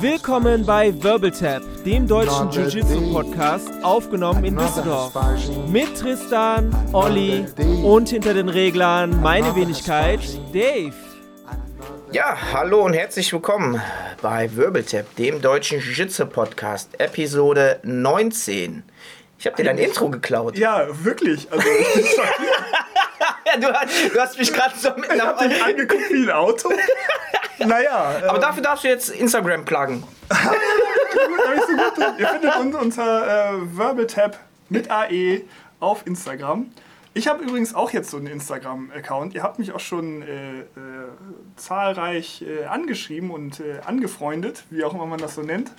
Willkommen bei Wirbeltap, dem deutschen Jiu-Jitsu-Podcast, aufgenommen in Düsseldorf. Mit Tristan, Olli und hinter den Reglern meine Wenigkeit, Dave. Ja, hallo und herzlich willkommen bei Wirbeltap, dem deutschen Jiu-Jitsu-Podcast, Episode 19. Ich habe dir dein Intro geklaut. Ja, wirklich. Also. Ja, du, du hast mich gerade so mit Ich hab dich angeguckt wie ein Auto. Naja. Aber äh, dafür darfst du jetzt Instagram so drin. Ihr findet uns unter äh, Verbetap mit AE auf Instagram. Ich habe übrigens auch jetzt so einen Instagram-Account. Ihr habt mich auch schon äh, äh, zahlreich äh, angeschrieben und äh, angefreundet, wie auch immer man das so nennt.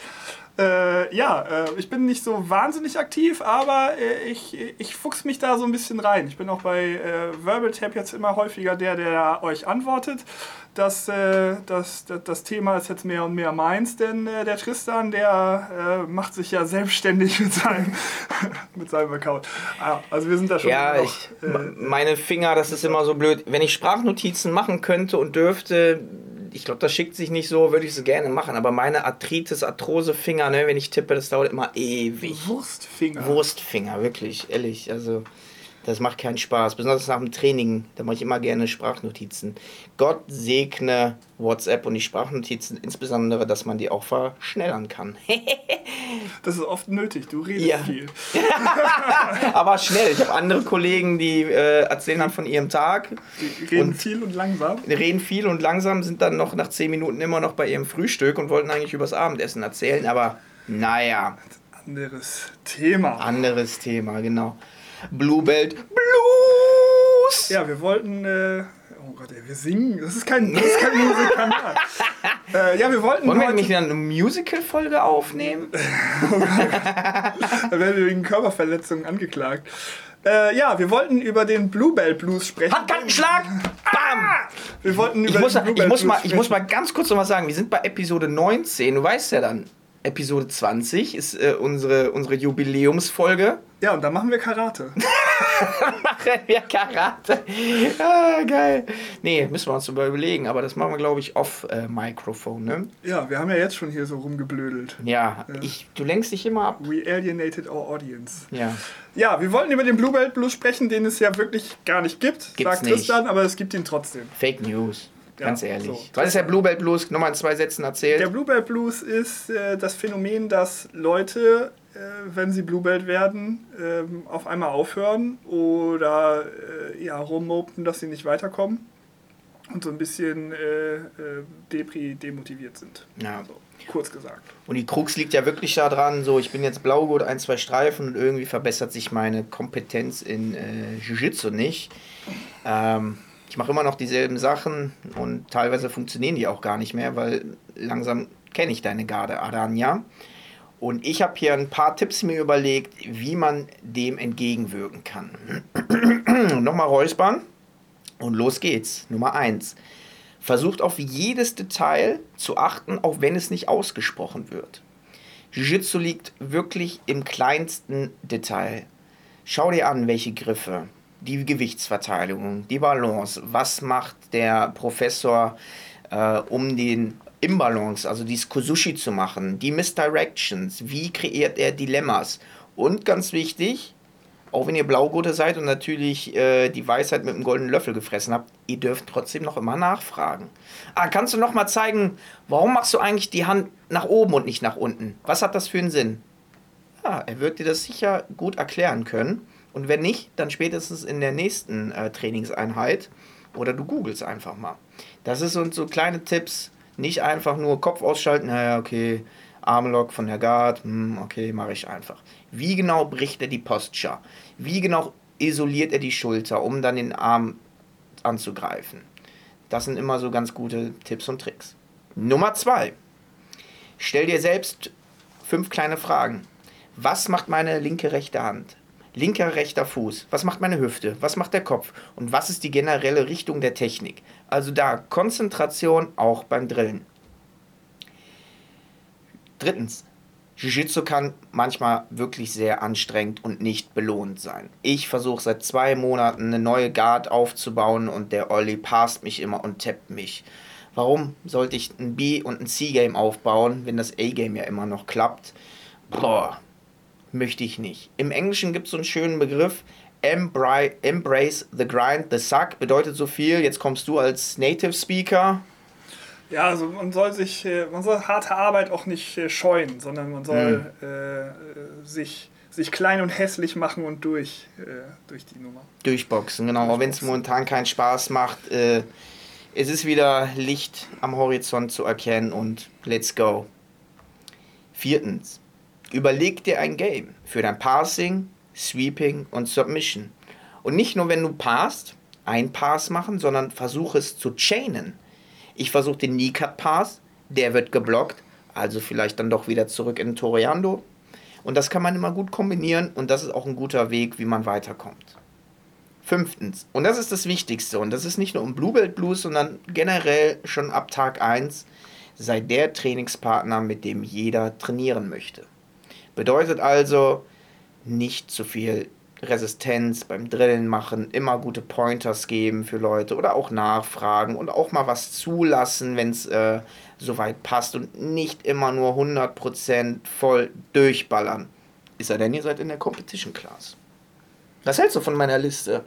Äh, ja, äh, ich bin nicht so wahnsinnig aktiv, aber äh, ich, ich fuchs mich da so ein bisschen rein. Ich bin auch bei äh, VerbalTap jetzt immer häufiger der, der euch antwortet. Das, das, das, das Thema ist jetzt mehr und mehr meins, denn der Tristan, der macht sich ja selbstständig mit seinem, mit seinem Account. Ah, also wir sind da schon Ja, noch, ich, meine Finger, das ist immer so blöd. Wenn ich Sprachnotizen machen könnte und dürfte, ich glaube, das schickt sich nicht so, würde ich es gerne machen. Aber meine Arthritis, Arthrose-Finger, ne, wenn ich tippe, das dauert immer ewig. Wurstfinger. Wurstfinger, wirklich, ehrlich. Also, das macht keinen Spaß. Besonders nach dem Training, da mache ich immer gerne Sprachnotizen. Gott segne WhatsApp und die Sprachnotizen, insbesondere, dass man die auch verschnellern kann. Das ist oft nötig, du redest Ja. viel. Aber schnell. Ich habe andere Kollegen, die äh, erzählen dann von ihrem Tag, Die reden Und- viel und langsam. reden viel und langsam, sind dann noch nach 10 Minuten immer noch bei ihrem Frühstück und wollten eigentlich übers Abendessen erzählen. Aber naja, Anderes Thema. anderes Thema, genau. Bluebelt Blues! Ja, wir wollten. Äh, oh Gott, ey, wir singen. Das ist kein, das ist kein Musikkanal. äh, ja, wir wollten Wollen wir nicht wieder eine Musical-Folge aufnehmen? Da werden wir wegen Körperverletzungen angeklagt. Äh, ja, wir wollten über den Bluebell Blues sprechen. Handkantenschlag! Bam! Wir wollten über Ich muss, den ich, Bluebell muss Blues mal, ich muss sprechen. mal ganz kurz noch was sagen. Wir sind bei Episode 19. Du weißt ja dann, Episode 20 ist äh, unsere, unsere Jubiläumsfolge. Ja, und da machen wir Karate. Machen wir Karate. Ah, geil. Nee, müssen wir uns überlegen. Aber das machen wir, glaube ich, off-Mikrofon. ne? Ja, wir haben ja jetzt schon hier so rumgeblödelt. Ja, Ich, du lenkst dich immer ab. We alienated our audience. Ja. Ja, wir wollten über den Bluebell Blues sprechen, den es ja wirklich gar nicht gibt, Gibt's sagt nicht. Tristan, aber es gibt ihn trotzdem. Fake News. Ja, Ganz ehrlich. so. Was ist der Bluebell Blues? Nochmal in zwei Sätzen erzählt. Der Bluebell Blues ist äh, das Phänomen, dass Leute, äh, wenn sie Bluebelt werden, ähm, auf einmal aufhören oder äh, ja, rummopen, dass sie nicht weiterkommen und so ein bisschen äh, äh, depri demotiviert sind. Ja. So, kurz gesagt. Und die Krux liegt ja wirklich daran, so ich bin jetzt Blaugurt, ein, zwei Streifen und irgendwie verbessert sich meine Kompetenz in äh, Jiu-Jitsu nicht. Ähm, ich mache immer noch dieselben Sachen und teilweise funktionieren die auch gar nicht mehr, weil langsam kenne ich deine Garde, Aranya. Und ich habe hier ein paar Tipps mir überlegt, wie man dem entgegenwirken kann. Nochmal räuspern und los geht's. Nummer eins. Versucht auf jedes Detail zu achten, auch wenn es nicht ausgesprochen wird. Jiu-Jitsu liegt wirklich im kleinsten Detail. Schau dir an, welche Griffe, die Gewichtsverteilung, die Balance, was macht der Professor, äh, um den Imbalance, also dieses Kosushi zu machen, die Misdirections, wie kreiert er Dilemmas und ganz wichtig, auch wenn ihr Blaugurte seid und natürlich äh, die Weisheit mit dem goldenen Löffel gefressen habt, ihr dürft trotzdem noch immer nachfragen. Ah, kannst du noch mal zeigen, warum machst du eigentlich die Hand nach oben und nicht nach unten? Was hat das für einen Sinn? Ja, er wird dir das sicher gut erklären können. Und wenn nicht, dann spätestens in der nächsten äh, Trainingseinheit oder du googelst einfach mal. Das so, so kleine Tipps. Nicht einfach nur Kopf ausschalten, naja, okay, Armlock von der Guard, hm, okay, mache ich einfach. Wie genau bricht er die Posture? Wie genau isoliert er die Schulter, um dann den Arm anzugreifen? Das sind immer so ganz gute Tipps und Tricks. Nummer zwei. Stell dir selbst fünf kleine Fragen. Was macht meine linke, rechte Hand? Linker, rechter Fuß. Was macht meine Hüfte? Was macht der Kopf? Und was ist die generelle Richtung der Technik? Also da Konzentration auch beim Drillen. Drittens. Jiu-Jitsu kann manchmal wirklich sehr anstrengend und nicht belohnt sein. Ich versuche seit zwei Monaten eine neue Guard aufzubauen und der Olli passt mich immer und tappt mich. Warum sollte ich ein B- und ein C-Game aufbauen, wenn das A-Game ja immer noch klappt? Boah, möchte ich nicht. Im Englischen gibt es so einen schönen Begriff, Embrace the Grind, the Suck, bedeutet so viel. Jetzt kommst du als Native Speaker. Ja, also man soll sich, äh, man soll harte Arbeit auch nicht äh, scheuen, sondern man soll mhm. äh, sich, sich klein und hässlich machen und durch, äh, durch die Nummer. Durchboxen, genau. Auch wenn es momentan keinen Spaß macht, äh, es ist wieder Licht am Horizont zu erkennen und let's go. Viertens, überleg dir ein Game für dein Passing, Sweeping und Submission. Und nicht nur, wenn du passt, ein Pass machen, sondern versuche es zu chainen. Ich versuche den Knee-Cut-Pass, der wird geblockt, also vielleicht dann doch wieder zurück in Toriando. Und das kann man immer gut kombinieren und das ist auch ein guter Weg, wie man weiterkommt. Fünftens, und das ist das Wichtigste, und das ist nicht nur um Bluebelt Blues, sondern generell schon ab Tag 1, sei der Trainingspartner, mit dem jeder trainieren möchte. Bedeutet also, nicht zu viel Resistenz beim Drillen machen, immer gute Pointers geben für Leute oder auch nachfragen und auch mal was zulassen, wenn es äh, soweit passt und nicht immer nur 100% voll durchballern. Ist er denn, ihr seid in der Competition Class. Was hältst du von meiner Liste?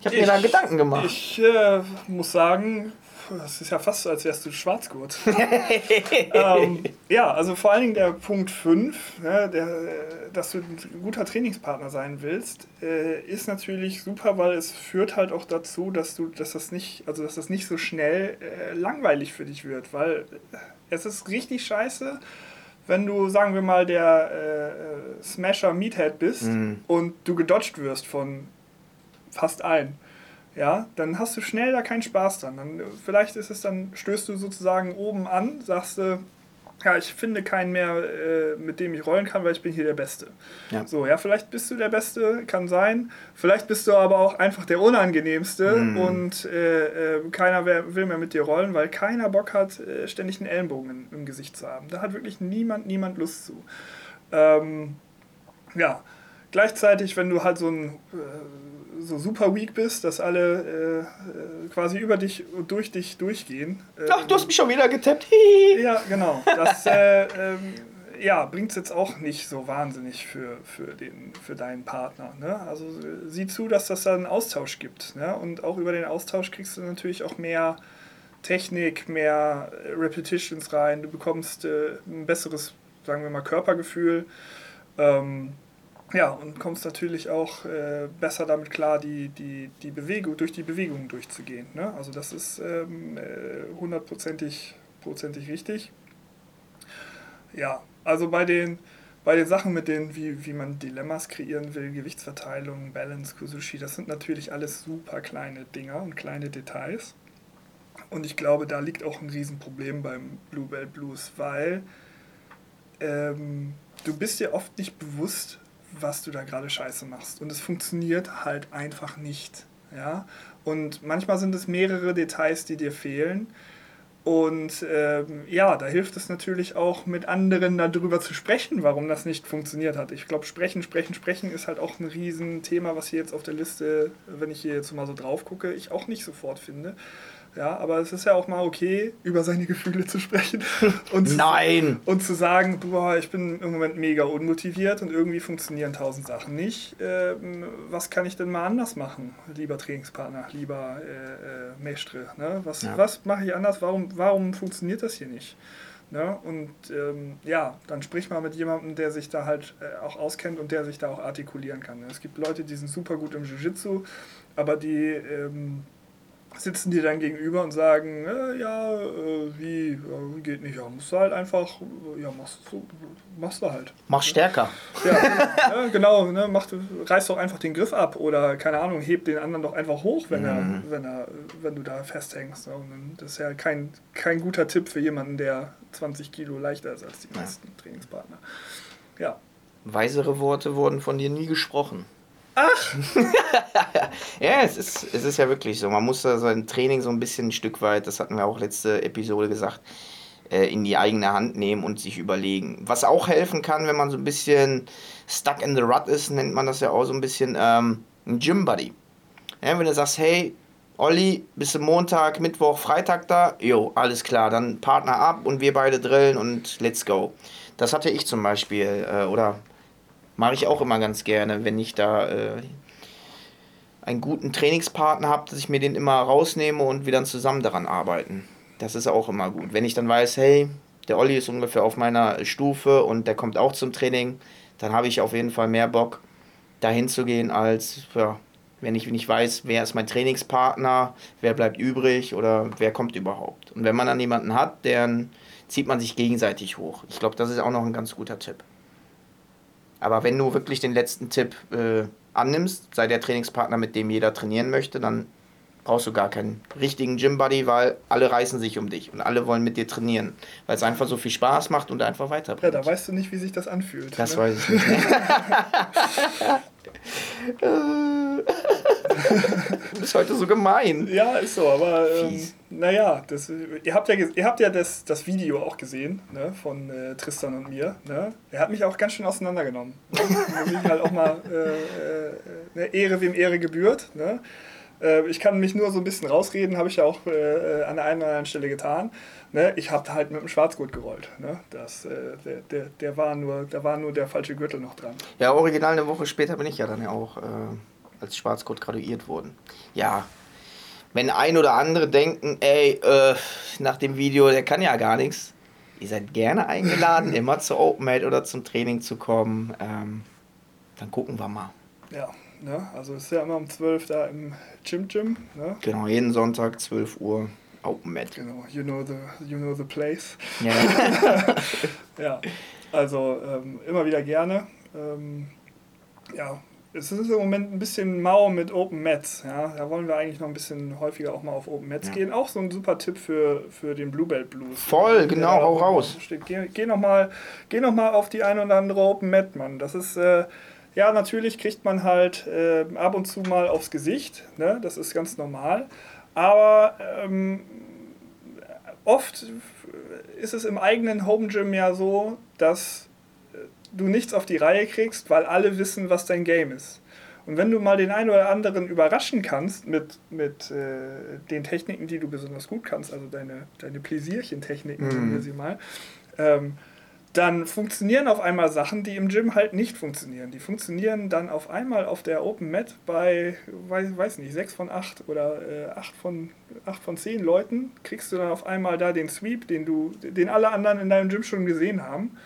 Ich habe mir da Gedanken gemacht. Ich äh, muss sagen, das ist ja fast so, als wärst du Schwarzgurt. ähm, ja, also vor allen Dingen der Punkt 5, ne, der, dass du ein guter Trainingspartner sein willst, äh, ist natürlich super, weil es führt halt auch dazu, dass du, dass das nicht, also dass das nicht so schnell äh, langweilig für dich wird, weil es ist richtig scheiße, wenn du, sagen wir mal, der äh, Smasher Meathead bist mm. und du gedodged wirst von fast allen, ja, dann hast du schnell da keinen Spaß dran. Dann, vielleicht ist es dann, stößt du sozusagen oben an, sagst du, ja, ich finde keinen mehr, äh, mit dem ich rollen kann, weil ich bin hier der Beste. Ja. So, ja, vielleicht bist du der Beste, kann sein. Vielleicht bist du aber auch einfach der Unangenehmste mm. und äh, äh, keiner will mehr mit dir rollen, weil keiner Bock hat, äh, ständig einen Ellenbogen im, im, Gesicht zu haben. Da hat wirklich niemand, niemand Lust zu. Ähm, ja, gleichzeitig, wenn du halt so ein äh, so super weak bist, dass alle äh, quasi über dich und durch dich durchgehen. Ähm, Ach, du hast mich schon wieder getappt. ja, genau. Das äh, ähm, ja, bringt es jetzt auch nicht so wahnsinnig für, für, den, für deinen Partner. Ne? Also sieh zu, dass das da einen Austausch gibt. Ne? Und auch über den Austausch kriegst du natürlich auch mehr Technik, mehr Repetitions rein. Du bekommst äh, ein besseres, sagen wir mal, Körpergefühl. Ähm, ja, und kommst natürlich auch äh, besser damit klar, die, die, die Bewegung, durch die Bewegung durchzugehen. Ne? Also das ist ähm, äh, hundertprozentig prozentig richtig. Ja, also bei den, bei den Sachen mit denen, wie, wie man Dilemmas kreieren will, Gewichtsverteilung, Balance, Kusushi, das sind natürlich alles super kleine Dinger und kleine Details. Und ich glaube, da liegt auch ein Riesenproblem beim Bluebell Blues, weil ähm, du bist dir oft nicht bewusst, was du da gerade scheiße machst. Und es funktioniert halt einfach nicht. Ja? Und manchmal sind es mehrere Details, die dir fehlen. Und ähm, ja, da hilft es natürlich auch, mit anderen darüber zu sprechen, warum das nicht funktioniert hat. Ich glaube, sprechen, sprechen, sprechen ist halt auch ein Riesenthema, was hier jetzt auf der Liste, wenn ich hier jetzt mal so drauf gucke, ich auch nicht sofort finde. Ja, aber es ist ja auch mal okay, über seine Gefühle zu sprechen. Und Nein! Zu, und zu sagen, boah, ich bin im Moment mega unmotiviert und irgendwie funktionieren tausend Sachen nicht. Ähm, was kann ich denn mal anders machen, lieber Trainingspartner, lieber äh, äh, Mestre? Ne? Was, ja. was mache ich anders? Warum, warum funktioniert das hier nicht? Ne? Und ähm, ja, dann sprich mal mit jemandem, der sich da halt äh, auch auskennt und der sich da auch artikulieren kann. Ne? Es gibt Leute, die sind super gut im Jiu-Jitsu, aber die... Ähm, sitzen dir dann gegenüber und sagen, äh, ja, äh, wie, ja, geht nicht, ja, musst du halt einfach, ja, machst du, machst du halt. Mach stärker. Ja, ja genau, ne, mach, reiß doch einfach den Griff ab oder, keine Ahnung, heb den anderen doch einfach hoch, wenn, mhm. er, wenn, er, wenn du da festhängst. Ne? das ist ja kein, kein guter Tipp für jemanden, der 20 Kilo leichter ist als die meisten ja. Trainingspartner. Ja. Weisere Worte wurden von dir nie gesprochen. Ach! ja, es ist, es ist ja wirklich so. Man muss da sein Training so ein bisschen ein Stück weit, das hatten wir auch letzte Episode gesagt, äh, in die eigene Hand nehmen und sich überlegen. Was auch helfen kann, wenn man so ein bisschen stuck in the rut ist, nennt man das ja auch so ein bisschen ähm, ein Gym Buddy. Ja, wenn du sagst, hey, Olli, bist du Montag, Mittwoch, Freitag da? Jo, alles klar, dann Partner ab und wir beide drillen und let's go. Das hatte ich zum Beispiel, äh, oder mache ich auch immer ganz gerne, wenn ich da äh, einen guten Trainingspartner habe, dass ich mir den immer rausnehme und wir dann zusammen daran arbeiten. Das ist auch immer gut. Wenn ich dann weiß, hey, der Olli ist ungefähr auf meiner Stufe und der kommt auch zum Training, dann habe ich auf jeden Fall mehr Bock, dahin zu gehen, als ja, wenn ich nicht weiß, wer ist mein Trainingspartner, wer bleibt übrig oder wer kommt überhaupt. Und wenn man dann jemanden hat, dann zieht man sich gegenseitig hoch. Ich glaube, das ist auch noch ein ganz guter Tipp. Aber wenn du wirklich den letzten Tipp äh, annimmst, sei der Trainingspartner, mit dem jeder trainieren möchte, dann brauchst du gar keinen richtigen Gym-Buddy, weil alle reißen sich um dich und alle wollen mit dir trainieren, weil es einfach so viel Spaß macht und einfach weiterbringst. Ja, da weißt du nicht, wie sich das anfühlt. Das ne? weiß ich nicht. du bist heute so gemein. Ja, ist so, aber ähm, naja, das, ihr habt ja, ihr habt ja das, das Video auch gesehen ne, von äh, Tristan und mir. Ne? Er hat mich auch ganz schön auseinandergenommen. Muss ich halt auch mal äh, äh, Ehre wem Ehre gebührt. Ne? Äh, ich kann mich nur so ein bisschen rausreden, habe ich ja auch äh, an der einen oder anderen Stelle getan. Ne? Ich habe halt mit dem Schwarzgurt gerollt. Ne? Das, äh, der, der, der war nur, da war nur der falsche Gürtel noch dran. Ja, original eine Woche später bin ich ja dann ja auch äh, als Schwarzgurt graduiert worden. Ja, wenn ein oder andere denken, ey, äh, nach dem Video, der kann ja gar nichts. Ihr seid gerne eingeladen, immer zur Open Mate oder zum Training zu kommen. Ähm, dann gucken wir mal. Ja, Ne? Also ist ja immer um 12 da im Gym Gym. Ne? Genau, jeden Sonntag 12 Uhr Open Mat. Genau, you know the, you know the place. Ja, ja also ähm, immer wieder gerne. Ähm, ja, es ist im Moment ein bisschen mau mit Open Mats. Ja? Da wollen wir eigentlich noch ein bisschen häufiger auch mal auf Open Mats ja. gehen. Auch so ein super Tipp für, für den Bluebelt Blues. Voll, genau, hau raus. Steht. Geh, geh nochmal noch auf die eine oder andere Open Mat, Mann. Das ist... Äh, ja, natürlich kriegt man halt äh, ab und zu mal aufs Gesicht, ne? das ist ganz normal. Aber ähm, oft ist es im eigenen Home Gym ja so, dass äh, du nichts auf die Reihe kriegst, weil alle wissen, was dein Game ist. Und wenn du mal den einen oder anderen überraschen kannst mit, mit äh, den Techniken, die du besonders gut kannst, also deine, deine Pläsierchen-Techniken, nennen wir mhm. sie mal, ähm, dann funktionieren auf einmal Sachen, die im Gym halt nicht funktionieren. Die funktionieren dann auf einmal auf der Open Mat bei, weiß, weiß nicht, 6 von 8 oder äh, 8, von, 8 von 10 Leuten, kriegst du dann auf einmal da den Sweep, den, du, den alle anderen in deinem Gym schon gesehen haben.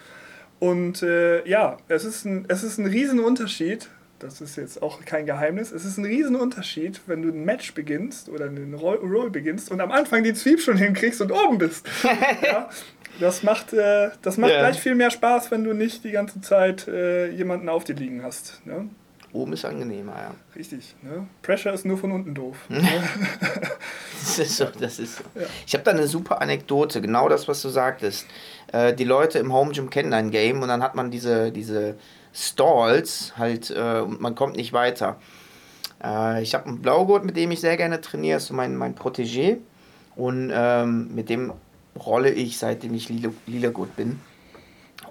Und äh, ja, es ist, ein, es ist ein Riesenunterschied, das ist jetzt auch kein Geheimnis, es ist ein Riesenunterschied, wenn du ein Match beginnst oder einen Roll, Roll beginnst und am Anfang den Sweep schon hinkriegst und oben bist. ja? Das macht, äh, das macht yeah. gleich viel mehr Spaß, wenn du nicht die ganze Zeit äh, jemanden auf dir liegen hast. Ne? Oben ist angenehmer, ja. Richtig. Ne? Pressure ist nur von unten doof. das ist so, das ist so. Ja. Ich habe da eine super Anekdote, genau das, was du sagtest. Äh, die Leute im Home Gym kennen ein Game und dann hat man diese, diese Stalls halt äh, und man kommt nicht weiter. Äh, ich habe einen Blaugurt, mit dem ich sehr gerne trainiere, ist so mein, mein Protégé. Und ähm, mit dem rolle ich, seitdem ich lila, lila bin.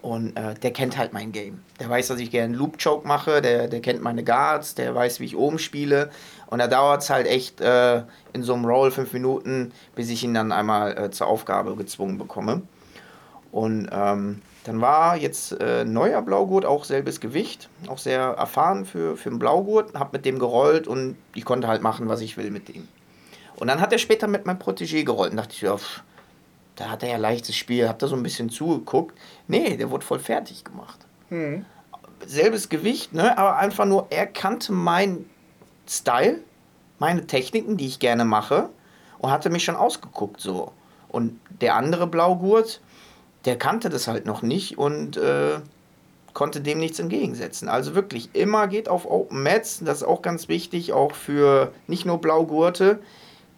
Und äh, der kennt halt mein Game. Der weiß, dass ich gerne Loop Choke mache, der, der kennt meine Guards, der weiß, wie ich oben spiele. Und da dauert es halt echt äh, in so einem Roll fünf Minuten, bis ich ihn dann einmal äh, zur Aufgabe gezwungen bekomme. Und ähm, dann war jetzt äh, neuer Blaugurt, auch selbes Gewicht, auch sehr erfahren für, für einen Blaugurt, hab mit dem gerollt und ich konnte halt machen, was ich will mit dem. Und dann hat er später mit meinem Protégé gerollt und dachte ich, ja, pff, da hat er ja leichtes Spiel, hat da so ein bisschen zugeguckt. Nee, der wurde voll fertig gemacht. Mhm. Selbes Gewicht, ne? aber einfach nur, er kannte meinen Style, meine Techniken, die ich gerne mache und hatte mich schon ausgeguckt so. Und der andere Blaugurt, der kannte das halt noch nicht und äh, konnte dem nichts entgegensetzen. Also wirklich, immer geht auf Open Mats, das ist auch ganz wichtig, auch für nicht nur Blaugurte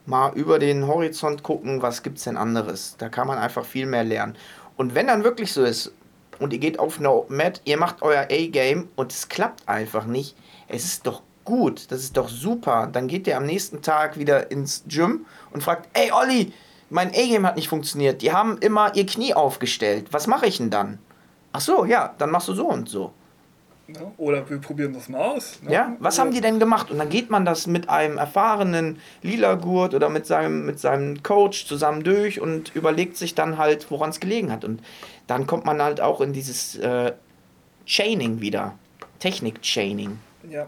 mal über den Horizont gucken, was gibt es denn anderes. Da kann man einfach viel mehr lernen. Und wenn dann wirklich so ist und ihr geht auf eine Mat, ihr macht euer A-Game und es klappt einfach nicht, es ist doch gut, das ist doch super. Dann geht ihr am nächsten Tag wieder ins Gym und fragt, ey Olli, mein A-Game hat nicht funktioniert. Die haben immer ihr Knie aufgestellt. Was mache ich denn dann? Ach so, ja, dann machst du so und so. Ne? Oder wir probieren das mal aus. Ne? Ja, was haben die denn gemacht? Und dann geht man das mit einem erfahrenen Lila-Gurt oder mit seinem, mit seinem Coach zusammen durch und überlegt sich dann halt, woran es gelegen hat. Und dann kommt man halt auch in dieses äh, Chaining wieder. Technik-Chaining. Ja.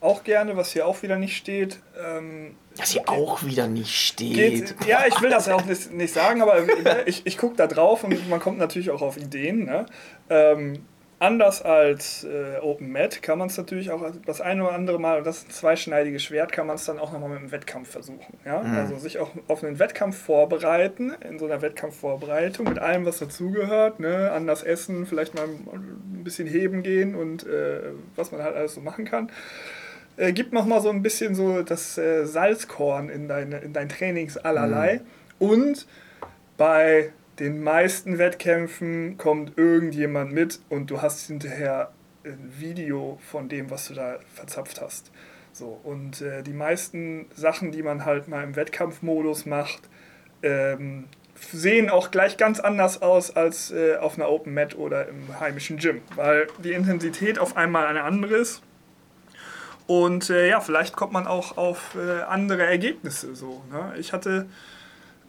Auch gerne, was hier auch wieder nicht steht. Ähm, was hier auch wieder nicht steht. Geht, ja, ich will das auch nicht, nicht sagen, aber ich, ich gucke da drauf und man kommt natürlich auch auf Ideen. Ne? Ähm, anders als äh, OpenMed kann man es natürlich auch das eine oder andere Mal, und das ist ein zweischneidiges Schwert, kann man es dann auch nochmal mit einem Wettkampf versuchen. Ja? Mhm. Also sich auch auf einen Wettkampf vorbereiten, in so einer Wettkampfvorbereitung, mit allem, was dazugehört, ne? anders essen, vielleicht mal ein bisschen heben gehen und äh, was man halt alles so machen kann. Äh, gibt nochmal so ein bisschen so das äh, Salzkorn in, deine, in dein Trainings allerlei. Mhm. Und bei den meisten Wettkämpfen kommt irgendjemand mit und du hast hinterher ein Video von dem, was du da verzapft hast. So, und äh, die meisten Sachen, die man halt mal im Wettkampfmodus macht, ähm, sehen auch gleich ganz anders aus als äh, auf einer Open Mat oder im heimischen Gym, weil die Intensität auf einmal eine andere ist. Und äh, ja, vielleicht kommt man auch auf äh, andere Ergebnisse. So, ne? Ich hatte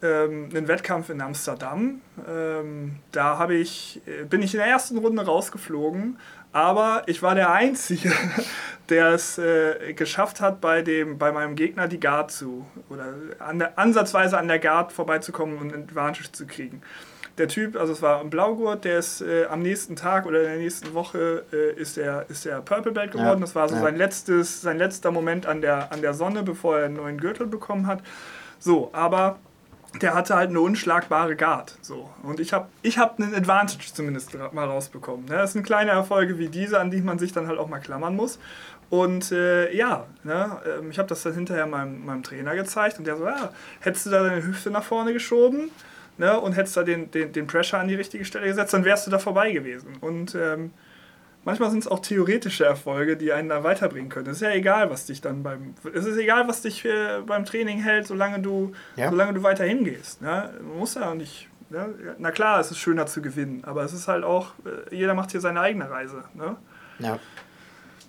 ähm, einen Wettkampf in Amsterdam. Ähm, da ich, äh, bin ich in der ersten Runde rausgeflogen, aber ich war der Einzige, der es äh, geschafft hat, bei, dem, bei meinem Gegner die Guard zu, oder an der, ansatzweise an der Guard vorbeizukommen und einen Advantage zu kriegen. Der Typ, also es war ein Blaugurt, der ist äh, am nächsten Tag oder in der nächsten Woche äh, ist er ist der Purple Belt geworden. Ja. Das war so ja. sein, letztes, sein letzter Moment an der, an der Sonne, bevor er einen neuen Gürtel bekommen hat. So, aber der hatte halt eine unschlagbare Guard. So. Und ich habe ich hab einen Advantage zumindest mal rausbekommen. Ne? Das sind kleine Erfolge wie diese, an die man sich dann halt auch mal klammern muss. Und äh, ja, ne, ähm, ich habe das dann hinterher meinem, meinem Trainer gezeigt und der so, ja, hättest du da deine Hüfte nach vorne geschoben ne, und hättest da den, den, den Pressure an die richtige Stelle gesetzt, dann wärst du da vorbei gewesen. Und ähm, manchmal sind es auch theoretische Erfolge, die einen da weiterbringen können. Es ist ja egal, was dich dann beim. Es ist egal, was dich äh, beim Training hält, solange du, ja. solange du weiter hingehst. Ne? Man muss ja nicht. Ne? Na klar, es ist schöner zu gewinnen, aber es ist halt auch, äh, jeder macht hier seine eigene Reise. Ne? Ja.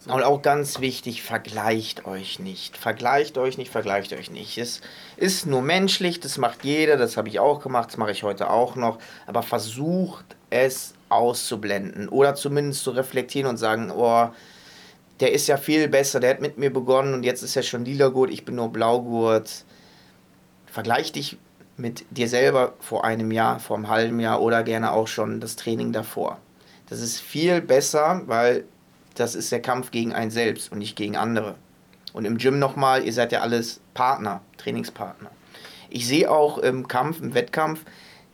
Und auch ganz wichtig, vergleicht euch nicht. Vergleicht euch nicht, vergleicht euch nicht. Es ist nur menschlich, das macht jeder, das habe ich auch gemacht, das mache ich heute auch noch. Aber versucht es auszublenden oder zumindest zu reflektieren und sagen, oh, der ist ja viel besser, der hat mit mir begonnen und jetzt ist er schon lila Gurt, ich bin nur Blaugurt. Vergleich dich mit dir selber vor einem Jahr, vor einem halben Jahr oder gerne auch schon das Training davor. Das ist viel besser, weil das ist der Kampf gegen einen selbst und nicht gegen andere. Und im Gym nochmal, ihr seid ja alles Partner, Trainingspartner. Ich sehe auch im Kampf, im Wettkampf,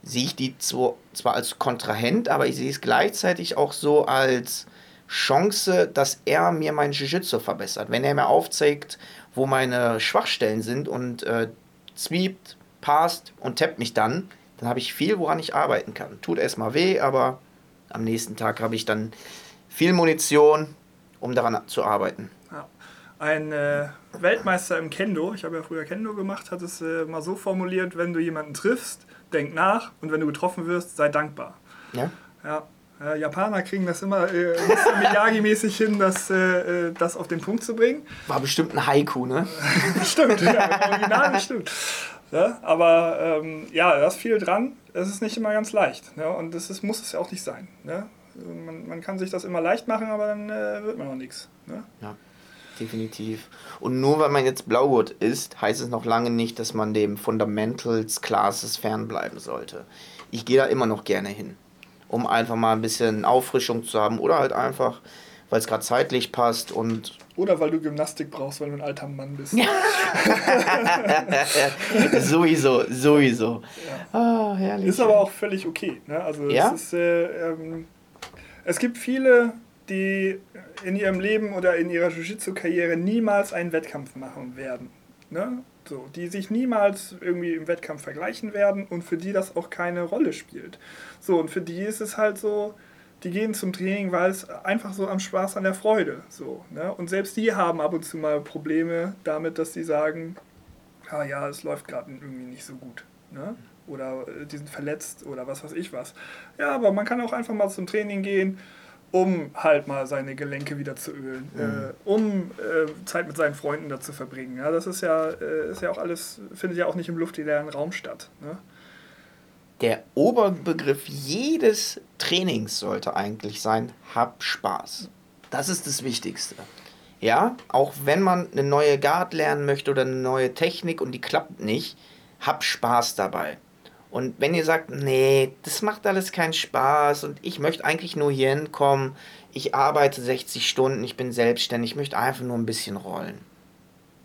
sehe ich die zwar als Kontrahent, aber ich sehe es gleichzeitig auch so als Chance, dass er mir mein Jiu-Jitsu verbessert. Wenn er mir aufzeigt, wo meine Schwachstellen sind und äh, sweept, passt und tappt mich dann, dann habe ich viel, woran ich arbeiten kann. Tut erstmal weh, aber am nächsten Tag habe ich dann viel Munition, um daran zu arbeiten. Ja. Ein äh, Weltmeister im Kendo, ich habe ja früher Kendo gemacht, hat es äh, mal so formuliert, wenn du jemanden triffst, denk nach und wenn du getroffen wirst, sei dankbar. Ja. Ja. Äh, Japaner kriegen das immer äh, Miyagi-mäßig hin, das, äh, äh, das auf den Punkt zu bringen. War bestimmt ein Haiku, ne? Stimmt, ja, original bestimmt. Ja, aber ähm, ja, da ist viel dran. Es ist nicht immer ganz leicht. Ja, und das ist, muss es ja auch nicht sein. Ja? Man, man kann sich das immer leicht machen, aber dann äh, wird man auch nichts. Ne? Ja definitiv. Und nur weil man jetzt Blaugurt ist, heißt es noch lange nicht, dass man dem Fundamentals Classes fernbleiben sollte. Ich gehe da immer noch gerne hin, um einfach mal ein bisschen Auffrischung zu haben oder halt einfach, weil es gerade zeitlich passt und oder weil du Gymnastik brauchst, weil du ein alter Mann bist. sowieso, sowieso. Ja. Oh, herrlich. Ist aber auch völlig okay. Ne? Also ja? es, ist, äh, ähm, es gibt viele die in ihrem Leben oder in ihrer Jiu-Jitsu-Karriere niemals einen Wettkampf machen werden. Ne? So, die sich niemals irgendwie im Wettkampf vergleichen werden und für die das auch keine Rolle spielt. So, und für die ist es halt so, die gehen zum Training, weil es einfach so am Spaß an der Freude. So, ne? Und selbst die haben ab und zu mal Probleme damit, dass sie sagen, ah ja, es läuft gerade irgendwie nicht so gut. Ne? Oder äh, die sind verletzt oder was weiß ich was. Ja, aber man kann auch einfach mal zum Training gehen um halt mal seine Gelenke wieder zu ölen, mhm. äh, um äh, Zeit mit seinen Freunden da zu verbringen. Ja, das ist ja, äh, ist ja auch alles, findet ja auch nicht im luftleeren Raum statt. Ne? Der Oberbegriff jedes Trainings sollte eigentlich sein, hab Spaß. Das ist das Wichtigste. Ja, auch wenn man eine neue Guard lernen möchte oder eine neue Technik und die klappt nicht, hab Spaß dabei. Und wenn ihr sagt, nee, das macht alles keinen Spaß und ich möchte eigentlich nur hier hinkommen, ich arbeite 60 Stunden, ich bin selbstständig, ich möchte einfach nur ein bisschen rollen.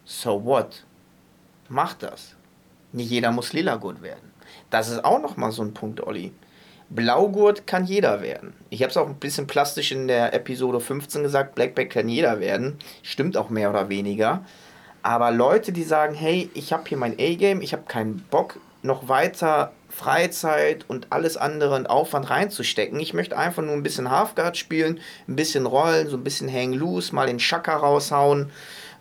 So what? Macht das. Nicht jeder muss Lila-Gurt werden. Das ist auch nochmal so ein Punkt, Olli. Blaugurt kann jeder werden. Ich habe es auch ein bisschen plastisch in der Episode 15 gesagt, Blackback kann jeder werden. Stimmt auch mehr oder weniger. Aber Leute, die sagen, hey, ich habe hier mein A-Game, ich habe keinen Bock, noch weiter Freizeit und alles andere in Aufwand reinzustecken. Ich möchte einfach nur ein bisschen Halfguard spielen, ein bisschen rollen, so ein bisschen hang loose, mal den Chaka raushauen,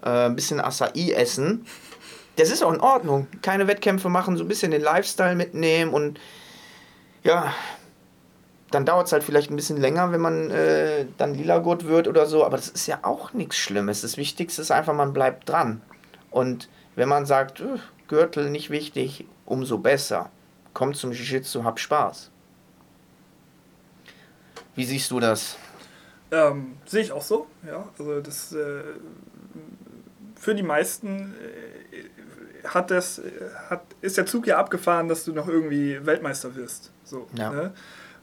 äh, ein bisschen Acai essen. Das ist auch in Ordnung. Keine Wettkämpfe machen, so ein bisschen den Lifestyle mitnehmen und ja, dann dauert es halt vielleicht ein bisschen länger, wenn man äh, dann lila Gurt wird oder so, aber das ist ja auch nichts Schlimmes. Das Wichtigste ist einfach, man bleibt dran. Und wenn man sagt, Gürtel nicht wichtig, umso besser. Komm zum Jiu-Jitsu, hab Spaß. Wie siehst du das? Ähm, sehe ich auch so, ja. Also das äh, für die meisten äh, hat das, äh, hat, ist der Zug ja abgefahren, dass du noch irgendwie Weltmeister wirst. So, ja. ne?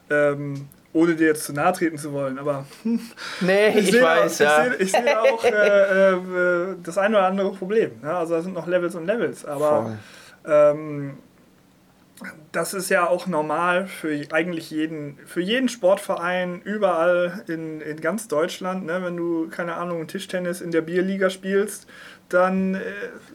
ähm, ohne dir jetzt zu nahe treten zu wollen, aber nee, ich, ich weiß, auch, ja. Ich sehe, ich sehe auch äh, äh, das eine oder andere Problem. Ne? Also da sind noch Levels und Levels, aber ähm, das ist ja auch normal für eigentlich jeden, für jeden Sportverein überall in, in ganz Deutschland. Ne? Wenn du, keine Ahnung, Tischtennis in der Bierliga spielst, dann, äh,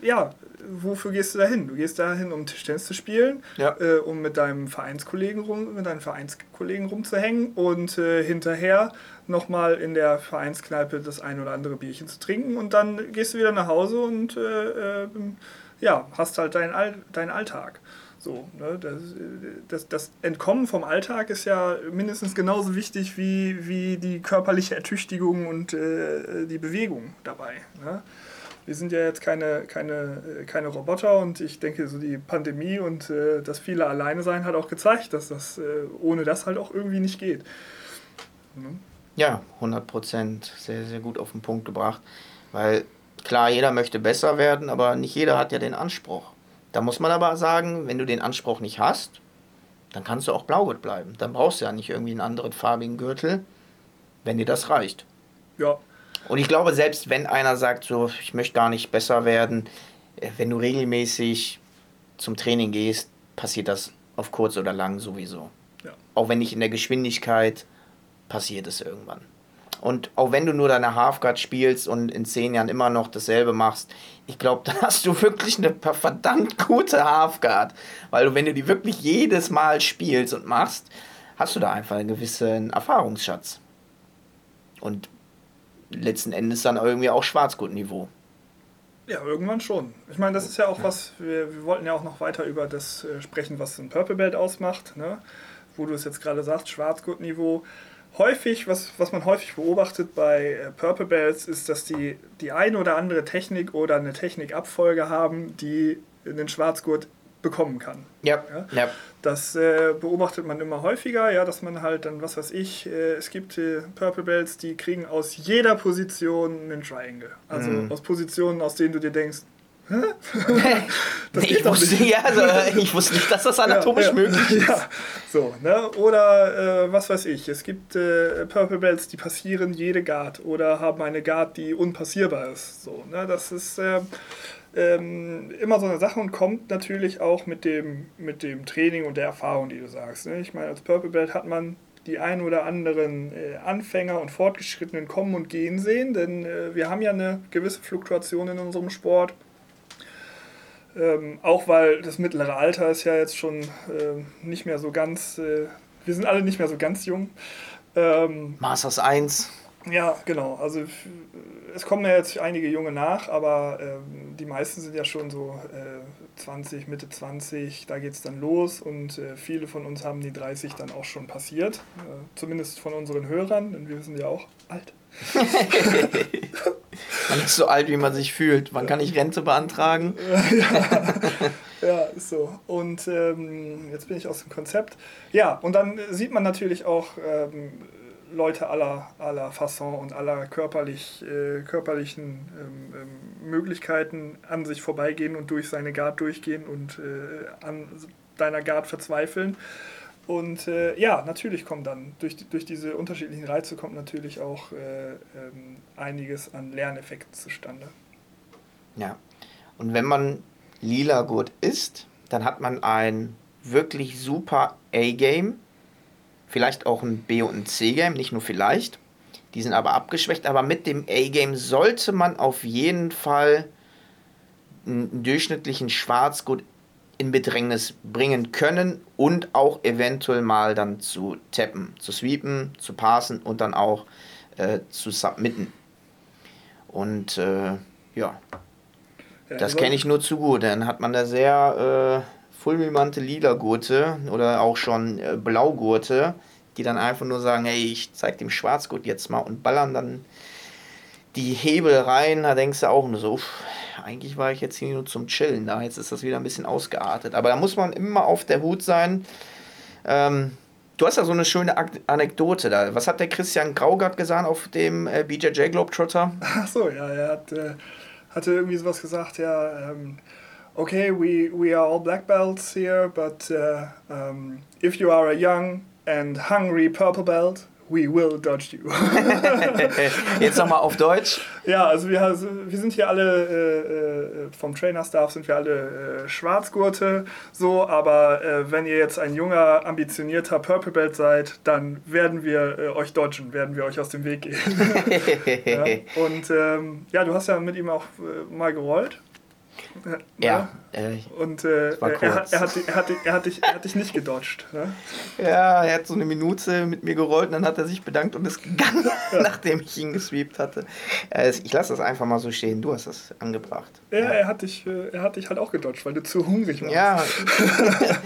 ja, wofür gehst du da hin? Du gehst dahin, um Tischtennis zu spielen, ja. äh, um mit deinem Vereinskollegen rum, mit deinen Vereinskollegen rumzuhängen und äh, hinterher nochmal in der Vereinskneipe das ein oder andere Bierchen zu trinken und dann gehst du wieder nach Hause und äh, äh, ja, hast halt deinen All dein Alltag. So, ne? das, das, das, Entkommen vom Alltag ist ja mindestens genauso wichtig wie, wie die körperliche Ertüchtigung und äh, die Bewegung dabei. Ne? Wir sind ja jetzt keine, keine, keine Roboter und ich denke, so die Pandemie und äh, das viele alleine sein hat auch gezeigt, dass das äh, ohne das halt auch irgendwie nicht geht. Ne? Ja, 100 Prozent. Sehr, sehr gut auf den Punkt gebracht. Weil klar, jeder möchte besser werden, aber nicht jeder hat ja den Anspruch. Da muss man aber sagen, wenn du den Anspruch nicht hast, dann kannst du auch Blaugurt bleiben. Dann brauchst du ja nicht irgendwie einen anderen farbigen Gürtel, wenn dir das reicht. Ja. Und ich glaube, selbst wenn einer sagt, so, ich möchte gar nicht besser werden, äh, wenn du regelmäßig zum Training gehst, passiert das auf kurz oder lang sowieso. Ja. Auch wenn nicht in der Geschwindigkeit, passiert es irgendwann. Und auch wenn du nur deine Halfguard spielst und in zehn Jahren immer noch dasselbe machst, ich glaube, dann hast du wirklich eine verdammt gute Halfguard. Weil du, wenn du die wirklich jedes Mal spielst und machst, hast du da einfach einen gewissen Erfahrungsschatz. Und letzten Endes dann irgendwie auch Schwarzgurt-Niveau. Ja, irgendwann schon. Ich meine, das ist ja auch was, wir, wir wollten ja auch noch weiter über das äh, sprechen, was ein Purple Belt ausmacht, ne? wo du es jetzt gerade sagst, Schwarzgurt-Niveau häufig, was, was man häufig beobachtet bei äh, Purple Belts, ist, dass die die eine oder andere Technik oder eine Technikabfolge haben, die den Schwarzgurt bekommen kann. Ja. ja? ja. Das äh, beobachtet man immer häufiger, ja, dass man halt dann, was weiß ich, äh, es gibt äh, Purple Belts, die kriegen aus jeder Position einen Triangle. Also mm. aus Positionen, aus denen du dir denkst, ich, wusste, ja, also, ich wusste nicht, dass das anatomisch ja, ja, möglich ist. Ja. So, ne? Oder äh, was weiß ich, es gibt äh, Purple Belts, die passieren jede Guard oder haben eine Guard, die unpassierbar ist. So, ne? Das ist äh, ähm, immer so eine Sache und kommt natürlich auch mit dem, mit dem Training und der Erfahrung, die du sagst. Ne? Ich meine, als Purple Belt hat man die ein oder anderen äh, Anfänger und Fortgeschrittenen kommen und gehen sehen, denn äh, wir haben ja eine gewisse Fluktuation in unserem Sport. Ähm, auch weil das mittlere Alter ist ja jetzt schon äh, nicht mehr so ganz, äh, wir sind alle nicht mehr so ganz jung. Ähm, Masters 1. Ja, genau. Also es kommen ja jetzt einige Junge nach, aber ähm, die meisten sind ja schon so äh, 20, Mitte 20, da geht es dann los und äh, viele von uns haben die 30 dann auch schon passiert. Äh, zumindest von unseren Hörern, denn wir sind ja auch alt. man ist so alt, wie man sich fühlt. Man kann nicht Rente beantragen. ja, ja, ist so. Und ähm, jetzt bin ich aus dem Konzept. Ja, und dann sieht man natürlich auch ähm, Leute aller, aller Fasson und aller körperlich, äh, körperlichen ähm, ähm, Möglichkeiten an sich vorbeigehen und durch seine Guard durchgehen und äh, an deiner Guard verzweifeln. Und äh, ja, natürlich kommt dann, durch, durch diese unterschiedlichen Reize kommt natürlich auch äh, ähm, einiges an Lerneffekten zustande. Ja, und wenn man lila Gurt ist, dann hat man ein wirklich super A-Game vielleicht auch ein B- und ein C-Game, nicht nur vielleicht. Die sind aber abgeschwächt, aber mit dem A-Game sollte man auf jeden Fall einen durchschnittlichen Schwarzgut in Bedrängnis bringen können und auch eventuell mal dann zu tappen, zu sweepen, zu passen und dann auch äh, zu submitten. Und äh, ja, das kenne ich nur zu gut. Dann hat man da sehr äh, fulminante lila Gurte oder auch schon äh, Blaugurte, die dann einfach nur sagen, hey, ich zeig dem Schwarzgurt jetzt mal und ballern dann die Hebel rein, da denkst du auch nur so, uff, eigentlich war ich jetzt hier nur zum Chillen da, jetzt ist das wieder ein bisschen ausgeartet. Aber da muss man immer auf der Hut sein. Ähm, du hast ja so eine schöne Anekdote da. Was hat der Christian Graugart gesagt auf dem äh, BJJ Globetrotter? Ach so, ja, er hat, äh, hatte irgendwie sowas gesagt, ja, ähm, okay, we, we are all black belts here, but uh, um, if you are a young and hungry purple belt, we will dodge you. Jetzt nochmal auf Deutsch. Ja, also wir, wir sind hier alle äh, äh, vom Trainer-Staff sind wir alle äh, Schwarzgurte, so, aber äh, wenn ihr jetzt ein junger, ambitionierter Purple Belt seid, dann werden wir äh, euch dodgen, werden wir euch aus dem Weg gehen. ja? Und ähm, ja, du hast ja mit ihm auch äh, mal gerollt. Ja. Äh, und äh, er, er, hat, er, hat, er, dich, er hat dich nicht gedodged. Ne? Ja, er hat so eine Minute mit mir gerollt und dann hat er sich bedankt und ist gegangen, ja. nachdem ich ihn gesweept hatte. Äh, ich lasse das einfach mal so stehen. Du hast das angebracht. Ja, ja, Er, hat dich, er hat dich halt auch gedodged, weil du zu hungrig warst. Ja.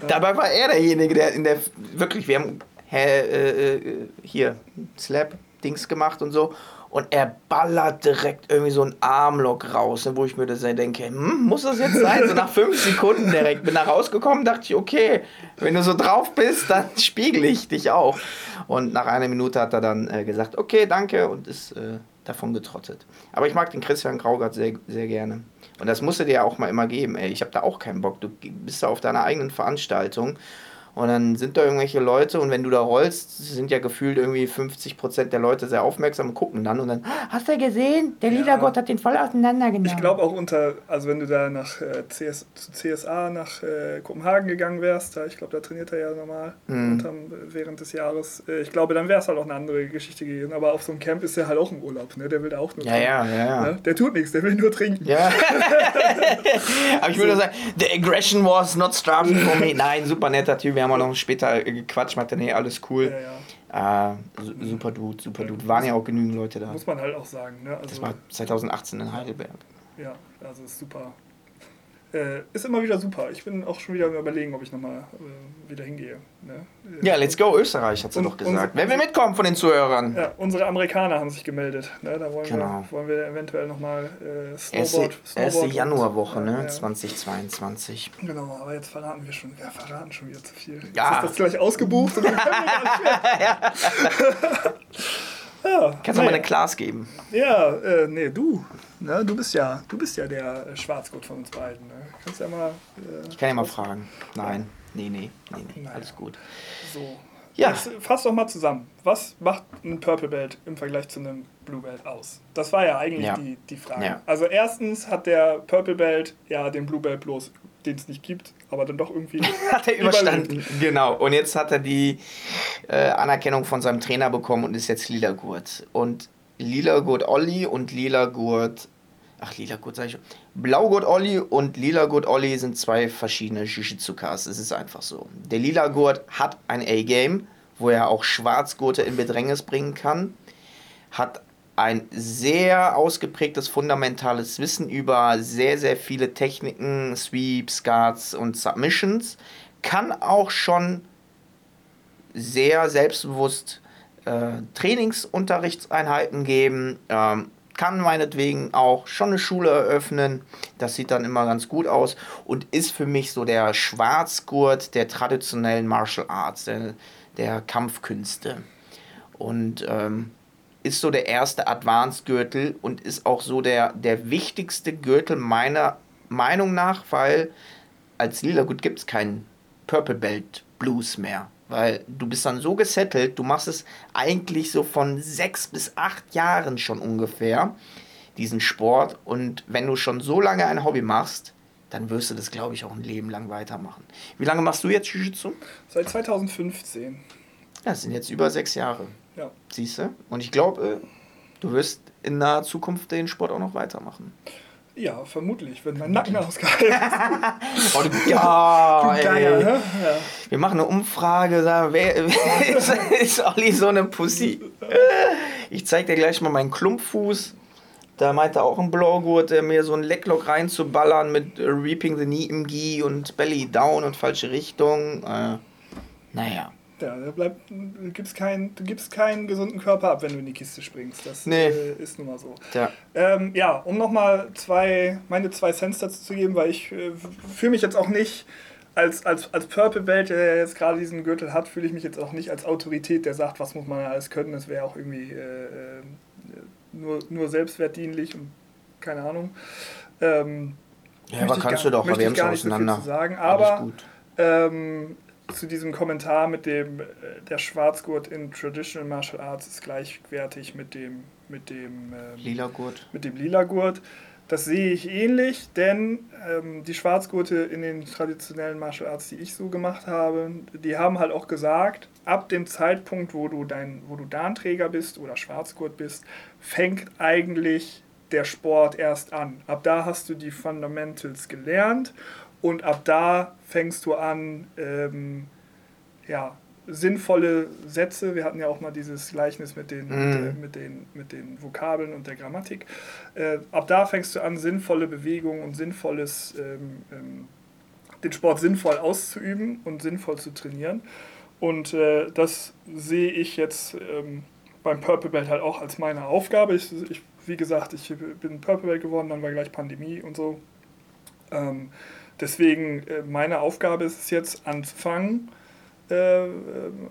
Dabei war er derjenige, der in der wirklich, wir haben äh, äh, hier Slap-Dings gemacht und so. Und er ballert direkt irgendwie so einen Armlock raus, ne, wo ich mir das denke, hm, muss das jetzt sein? So nach fünf Sekunden direkt bin da rausgekommen, dachte ich, okay, wenn du so drauf bist, dann spiegel ich dich auch. Und nach einer Minute hat er dann äh, gesagt, okay, danke und ist äh, davon getrottet. Aber ich mag den Christian Graugart sehr, sehr gerne. Und das musst du dir ja auch mal immer geben, ey. Ich habe da auch keinen Bock. Du bist da auf deiner eigenen Veranstaltung und dann sind da irgendwelche Leute und wenn du da rollst, sind ja gefühlt irgendwie 50% der Leute sehr aufmerksam und gucken dann und dann, hast du gesehen? Der ja. Liedergott hat den voll auseinandergenommen. Ich glaube auch unter, also wenn du da nach äh, CS, zu CSA nach äh, Kopenhagen gegangen wärst, da, ich glaube, da trainiert er ja normal mhm. unterm, während des Jahres. Äh, ich glaube, dann wäre es halt auch eine andere Geschichte gewesen. Aber auf so einem Camp ist er halt auch im Urlaub, ne? Der will da auch nur ja, ja, ja, ja. Ne? Der tut nichts, der will nur trinken. Ja. Aber ich würde so. sagen, the aggression was not starting for me. Nein, super netter Typ, wir haben auch noch später gequatscht, meinte, nee, alles cool. Ja, ja. Äh, super Dude, super Dude. Waren ja auch genügend Leute da. Muss man halt auch sagen. Ne? Also, das war 2018 in Heidelberg. Ja, also super, äh, ist immer wieder super. Ich bin auch schon wieder überlegen, ob ich nochmal äh, wieder hingehe. Ne? Ja, let's go Österreich, hat sie doch gesagt. Wer will mitkommen von den Zuhörern? Ja, unsere Amerikaner haben sich gemeldet. Ne? Da wollen, genau. wir, wollen wir eventuell nochmal äh, Snowboard, erste, erste Januarwoche, ne? Ja. 2022. Genau, aber jetzt verraten wir schon, wir verraten schon wieder zu viel. Ja. Jetzt ist das gleich ausgebucht und dann können wir ja. Ja, Kannst du nee. mal eine Class geben? Ja, äh, nee, du. Ne, du bist ja, du bist ja der Schwarzgurt von uns beiden. Ne? Kannst ja mal. Äh, ich kann ja mal fragen. Nein, nee, nee, nee, nee. Naja. alles gut. So. Ja. Jetzt fass doch mal zusammen. Was macht ein Purple Belt im Vergleich zu einem Blue Belt aus? Das war ja eigentlich ja. Die, die Frage. Ja. Also erstens hat der Purple Belt ja den Blue Belt bloß den es nicht gibt, aber dann doch irgendwie. hat er überstanden. Genau. Und jetzt hat er die äh, Anerkennung von seinem Trainer bekommen und ist jetzt Lila Gurt. Und Lila Gurt Olli und Lila Gurt. Ach, Lila Gurt sag ich schon. Blaugurt Olli und Lila Gurt Olli sind zwei verschiedene Jiu-Jitsu-Cars. Es ist einfach so. Der Lila Gurt hat ein A-Game, wo er auch Schwarzgurte in Bedrängnis bringen kann. hat ein sehr ausgeprägtes fundamentales Wissen über sehr, sehr viele Techniken, Sweeps, Guards und Submissions, kann auch schon sehr selbstbewusst äh, Trainingsunterrichtseinheiten geben, ähm, kann meinetwegen auch schon eine Schule eröffnen. Das sieht dann immer ganz gut aus und ist für mich so der Schwarzgurt der traditionellen Martial Arts, der, der Kampfkünste. Und ähm, ist so der erste Advanced-Gürtel und ist auch so der, der wichtigste Gürtel meiner Meinung nach, weil als Lila gut gibt es keinen Purple Belt Blues mehr. Weil du bist dann so gesettelt, du machst es eigentlich so von sechs bis acht Jahren schon ungefähr, diesen Sport. Und wenn du schon so lange ein Hobby machst, dann wirst du das, glaube ich, auch ein Leben lang weitermachen. Wie lange machst du jetzt Jiu-Jitsu? Seit 2015. Ja, das sind jetzt über sechs Jahre. Ja. Siehst du? Und ich glaube, du wirst in naher Zukunft den Sport auch noch weitermachen. Ja, vermutlich, wenn mein Nacken ausgehalten ist. oh, du, ja, du Geier, ne? ja. Wir machen eine Umfrage, sagen, wer, wer ist, ist Olli so eine Pussy? Ich zeig dir gleich mal meinen Klumpfuß. Da meinte auch ein Blaugurt, der mir so ein Lecklock reinzuballern mit Reaping the Knee im Gi und Belly down und falsche Richtung. Äh, naja. Ja, da bleibt, du, gibst kein, du gibst keinen gesunden Körper ab, wenn du in die Kiste springst. Das nee. äh, ist nun mal so. Ja, ähm, ja um nochmal zwei, meine zwei Cents dazu zu geben, weil ich äh, fühle mich jetzt auch nicht als, als, als Purple Belt, der jetzt gerade diesen Gürtel hat, fühle ich mich jetzt auch nicht als Autorität, der sagt, was muss man alles können. Das wäre auch irgendwie äh, äh, nur, nur selbstwertdienlich und keine Ahnung. Ähm, ja, aber kannst gar, du doch, möchte ich gar nicht auseinander. So sagen. Aber ähm, zu diesem Kommentar mit dem, äh, der Schwarzgurt in Traditional Martial Arts ist gleichwertig mit dem, mit dem ähm, Lila Gurt. Mit dem Lila Gurt. Das sehe ich ähnlich, denn ähm, die Schwarzgurte in den traditionellen Martial Arts, die ich so gemacht habe, die haben halt auch gesagt, ab dem Zeitpunkt, wo du dein, wo du Darnträger bist oder Schwarzgurt bist, fängt eigentlich der Sport erst an. Ab da hast du die Fundamentals gelernt und ab da fängst du an, ähm, ja, sinnvolle Sätze, wir hatten ja auch mal dieses Gleichnis mit den, mm. mit, äh, mit, den, mit den Vokabeln und der Grammatik, äh, ab da fängst du an, sinnvolle Bewegungen und sinnvolles, ähm, ähm, den Sport sinnvoll auszuüben und sinnvoll zu trainieren. Und äh, das sehe ich jetzt ähm, beim Purple Belt halt auch als meine Aufgabe. Ich, ich, wie gesagt, ich bin Purple Belt geworden, dann war gleich Pandemie und so. Deswegen, äh, meine Aufgabe ist es jetzt anzufangen, äh,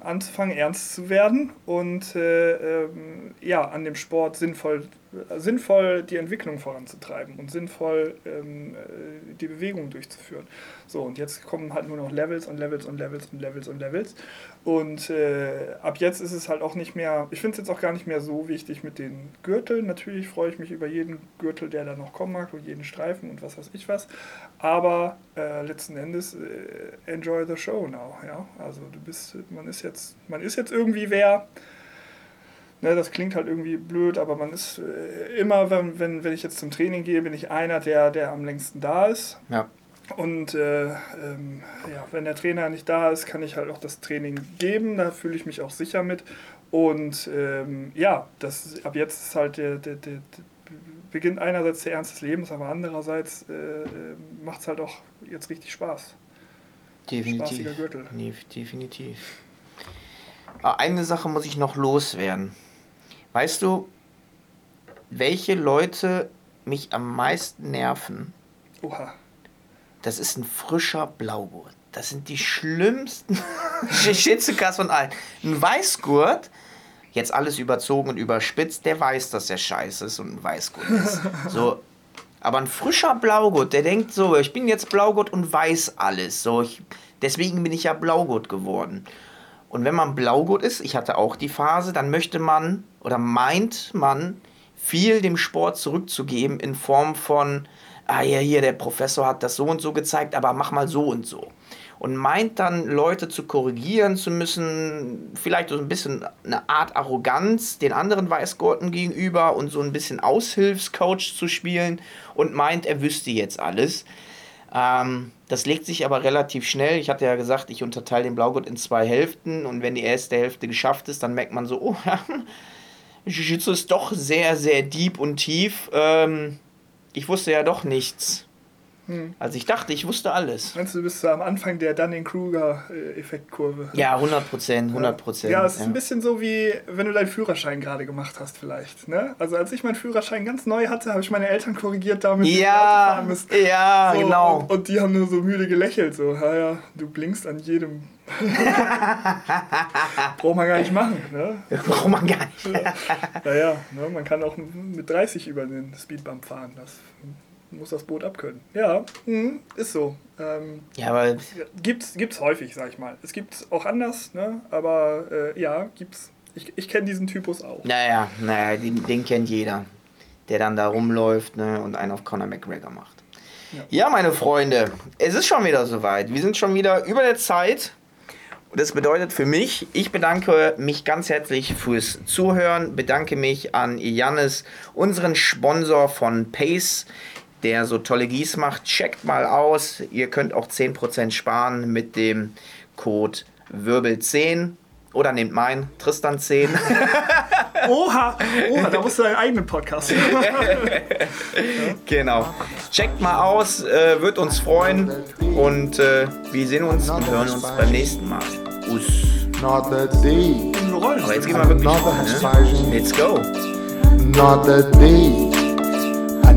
anzufangen, ernst zu werden und äh, ähm, ja, an dem Sport sinnvoll, sinnvoll die Entwicklung voranzutreiben und sinnvoll ähm, äh, die Bewegung durchzuführen. So, und jetzt kommen halt nur noch Levels und Levels und Levels und Levels und Levels. Und äh, ab jetzt ist es halt auch nicht mehr, ich finde es jetzt auch gar nicht mehr so wichtig mit den Gürteln. Natürlich freue ich mich über jeden Gürtel, der da noch kommen mag und jeden Streifen und was weiß ich was. Aber äh, letzten Endes äh, enjoy the show now. Ja? Also du bist, man ist jetzt, man ist jetzt irgendwie wer. Ne, das klingt halt irgendwie blöd, aber man ist äh, immer, wenn, wenn, wenn ich jetzt zum Training gehe, bin ich einer, der, der am längsten da ist. Ja. Und äh, ähm, ja, wenn der Trainer nicht da ist, kann ich halt auch das Training geben. Da fühle ich mich auch sicher mit. Und ähm, ja, das, ab jetzt ist halt der, der, der, beginnt einerseits der Ernst des Lebens, aber andererseits äh, äh macht es halt auch jetzt richtig Spaß. Definitiv. Gürtel. Definitiv. Ah, eine Sache muss ich noch loswerden. Weißt du, welche Leute mich am meisten nerven? Oha das ist ein frischer Blaugurt. Das sind die schlimmsten Shizukas von allen. Ein Weißgurt, jetzt alles überzogen und überspitzt, der weiß, dass der scheiße ist und ein Weißgurt ist. So, aber ein frischer Blaugurt, der denkt so, ich bin jetzt Blaugurt und weiß alles. So, ich, deswegen bin ich ja Blaugurt geworden. Und wenn man Blaugurt ist, ich hatte auch die Phase, dann möchte man oder meint man, viel dem Sport zurückzugeben in Form von, ah ja, hier, der Professor hat das so und so gezeigt, aber mach mal so und so. Und meint dann, Leute zu korrigieren zu müssen, vielleicht so ein bisschen eine Art Arroganz den anderen Weißgurten gegenüber und so ein bisschen Aushilfscoach zu spielen und meint, er wüsste jetzt alles. Ähm, das legt sich aber relativ schnell. Ich hatte ja gesagt, ich unterteile den Blaugurt in zwei Hälften und wenn die erste Hälfte geschafft ist, dann merkt man so, oh Jiu-Jitsu ist doch sehr, sehr deep und tief. Ähm, ich wusste ja doch nichts. Hm. Also ich dachte, ich wusste alles. Meinst du, du bist am Anfang der Dunning-Kruger-Effektkurve? Ja, 100 Prozent, 100 Prozent. Ja, es ist ja. ein bisschen so wie, wenn du deinen Führerschein gerade gemacht hast vielleicht. Ne? Also als ich meinen Führerschein ganz neu hatte, habe ich meine Eltern korrigiert damit, ja, Ja, so, genau. Und, und, die haben nur so müde gelächelt, so, ja, ja, du blinkst an jedem... Braucht man gar nicht machen. Ne? Braucht man gar nicht. naja, ne? man kann auch mit 30 über den Speedbump fahren. Das muss das Boot abkönnen. Ja, mh, ist so. Ähm, ja, aber. Gibt's, gibt's häufig, sag ich mal. Es gibt auch anders, ne? aber äh, ja, gibt's. Ich, ich kenne diesen Typus auch. Naja, naja, den, den kennt jeder. Der dann da rumläuft ne, und einen auf Conor McGregor macht. Ja. ja, meine Freunde, es ist schon wieder soweit. Wir sind schon wieder über der Zeit. Und das bedeutet für mich, ich bedanke mich ganz herzlich fürs Zuhören, bedanke mich an Janis, unseren Sponsor von Pace der so tolle Gieß macht. Checkt mal aus. Ihr könnt auch 10% sparen mit dem Code Wirbel10. Oder nehmt meinen, Tristan 10. oha, oha, da musst du deinen eigenen Podcast Genau. Checkt mal aus, äh, wird uns freuen. Und äh, wir sehen uns und hören uns beim nächsten Mal. Us. Aber jetzt gehen wir wirklich ne? Let's go. Not the day.